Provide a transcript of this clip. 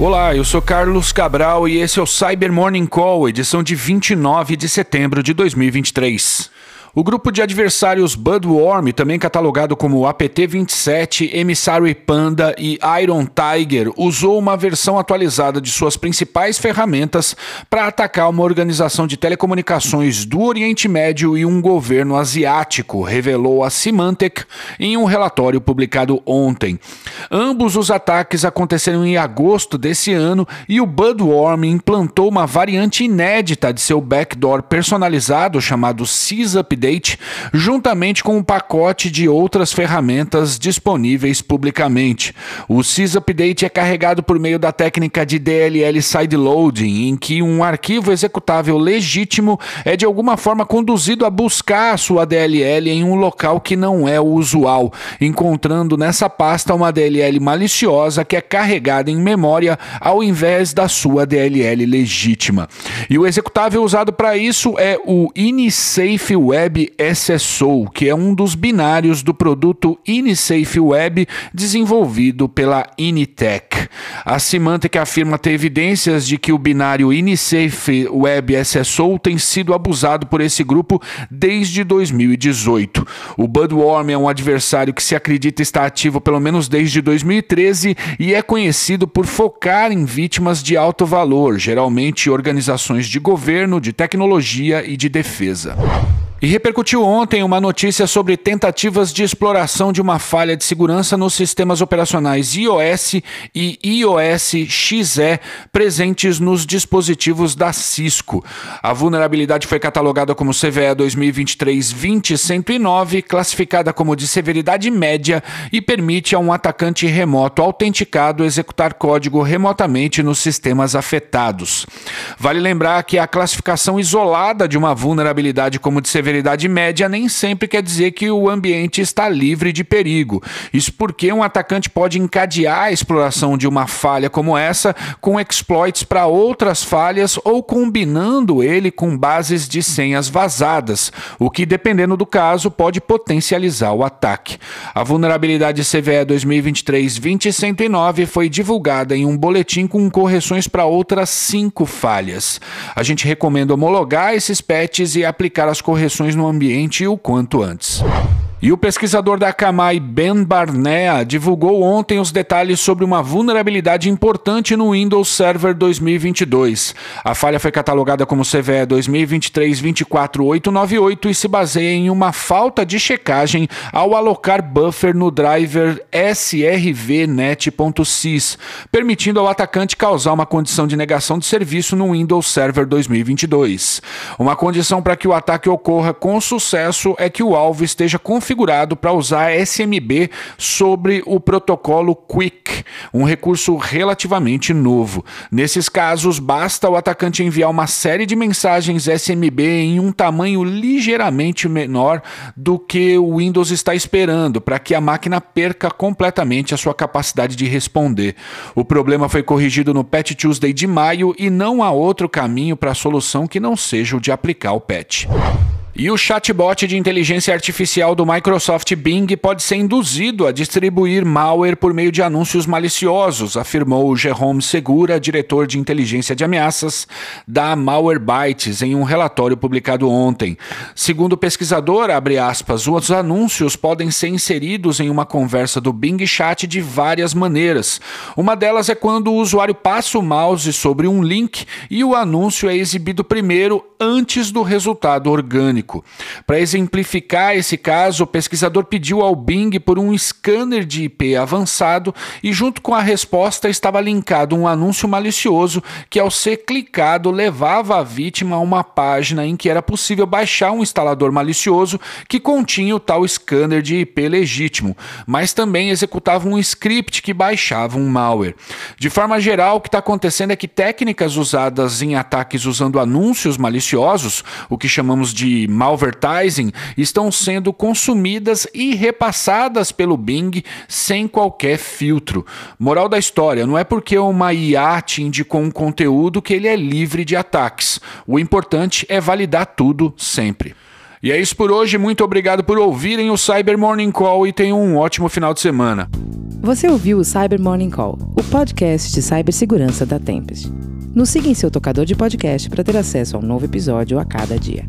Olá, eu sou Carlos Cabral e esse é o Cyber Morning Call, edição de 29 de setembro de 2023. O grupo de adversários Budworm, também catalogado como APT-27, Emissary Panda e Iron Tiger, usou uma versão atualizada de suas principais ferramentas para atacar uma organização de telecomunicações do Oriente Médio e um governo asiático, revelou a Symantec em um relatório publicado ontem. Ambos os ataques aconteceram em agosto desse ano e o Budworm implantou uma variante inédita de seu backdoor personalizado chamado SysUpdate Update, juntamente com um pacote de outras ferramentas disponíveis publicamente. O SysUpdate é carregado por meio da técnica de DLL sideloading, em que um arquivo executável legítimo é de alguma forma conduzido a buscar a sua DLL em um local que não é o usual, encontrando nessa pasta uma DLL maliciosa que é carregada em memória ao invés da sua DLL legítima. E o executável usado para isso é o Inisafe Web Web SSO, que é um dos binários do produto Inisafe Web desenvolvido pela Initech. A Symantec afirma ter evidências de que o binário Inisafe Web SSO tem sido abusado por esse grupo desde 2018. O Budworm é um adversário que se acredita estar ativo pelo menos desde 2013 e é conhecido por focar em vítimas de alto valor, geralmente organizações de governo, de tecnologia e de defesa. E repercutiu ontem uma notícia sobre tentativas de exploração de uma falha de segurança nos sistemas operacionais iOS e iOS XE presentes nos dispositivos da Cisco. A vulnerabilidade foi catalogada como CVE 2023-20109, classificada como de severidade média e permite a um atacante remoto autenticado executar código remotamente nos sistemas afetados. Vale lembrar que a classificação isolada de uma vulnerabilidade como de severidade severidade média nem sempre quer dizer que o ambiente está livre de perigo. Isso porque um atacante pode encadear a exploração de uma falha como essa com exploits para outras falhas ou combinando ele com bases de senhas vazadas, o que, dependendo do caso, pode potencializar o ataque. A vulnerabilidade CVE 2023-20109 foi divulgada em um boletim com correções para outras cinco falhas. A gente recomenda homologar esses patches e aplicar as correções no ambiente o quanto antes. E o pesquisador da Akamai, Ben Barnea, divulgou ontem os detalhes sobre uma vulnerabilidade importante no Windows Server 2022. A falha foi catalogada como CVE 2023-24898 e se baseia em uma falta de checagem ao alocar buffer no driver srvnet.sys, permitindo ao atacante causar uma condição de negação de serviço no Windows Server 2022. Uma condição para que o ataque ocorra com sucesso é que o alvo esteja configurado configurado para usar SMB sobre o protocolo Quick, um recurso relativamente novo. Nesses casos, basta o atacante enviar uma série de mensagens SMB em um tamanho ligeiramente menor do que o Windows está esperando, para que a máquina perca completamente a sua capacidade de responder. O problema foi corrigido no Patch Tuesday de maio e não há outro caminho para a solução que não seja o de aplicar o patch. E o chatbot de inteligência artificial do Microsoft Bing pode ser induzido a distribuir malware por meio de anúncios maliciosos, afirmou Jerome Segura, diretor de inteligência de ameaças da Malwarebytes, em um relatório publicado ontem. Segundo o pesquisador, aspas, os anúncios podem ser inseridos em uma conversa do Bing Chat de várias maneiras. Uma delas é quando o usuário passa o mouse sobre um link e o anúncio é exibido primeiro antes do resultado orgânico. Para exemplificar esse caso, o pesquisador pediu ao Bing por um scanner de IP avançado e, junto com a resposta, estava linkado um anúncio malicioso que, ao ser clicado, levava a vítima a uma página em que era possível baixar um instalador malicioso que continha o tal scanner de IP legítimo, mas também executava um script que baixava um malware. De forma geral, o que está acontecendo é que técnicas usadas em ataques usando anúncios maliciosos, o que chamamos de malvertising estão sendo consumidas e repassadas pelo Bing sem qualquer filtro. Moral da história: não é porque uma IA te indicou um conteúdo que ele é livre de ataques. O importante é validar tudo sempre. E é isso por hoje. Muito obrigado por ouvirem o Cyber Morning Call e tenham um ótimo final de semana. Você ouviu o Cyber Morning Call, o podcast de cibersegurança da Tempest. Nos siga em seu tocador de podcast para ter acesso a um novo episódio a cada dia.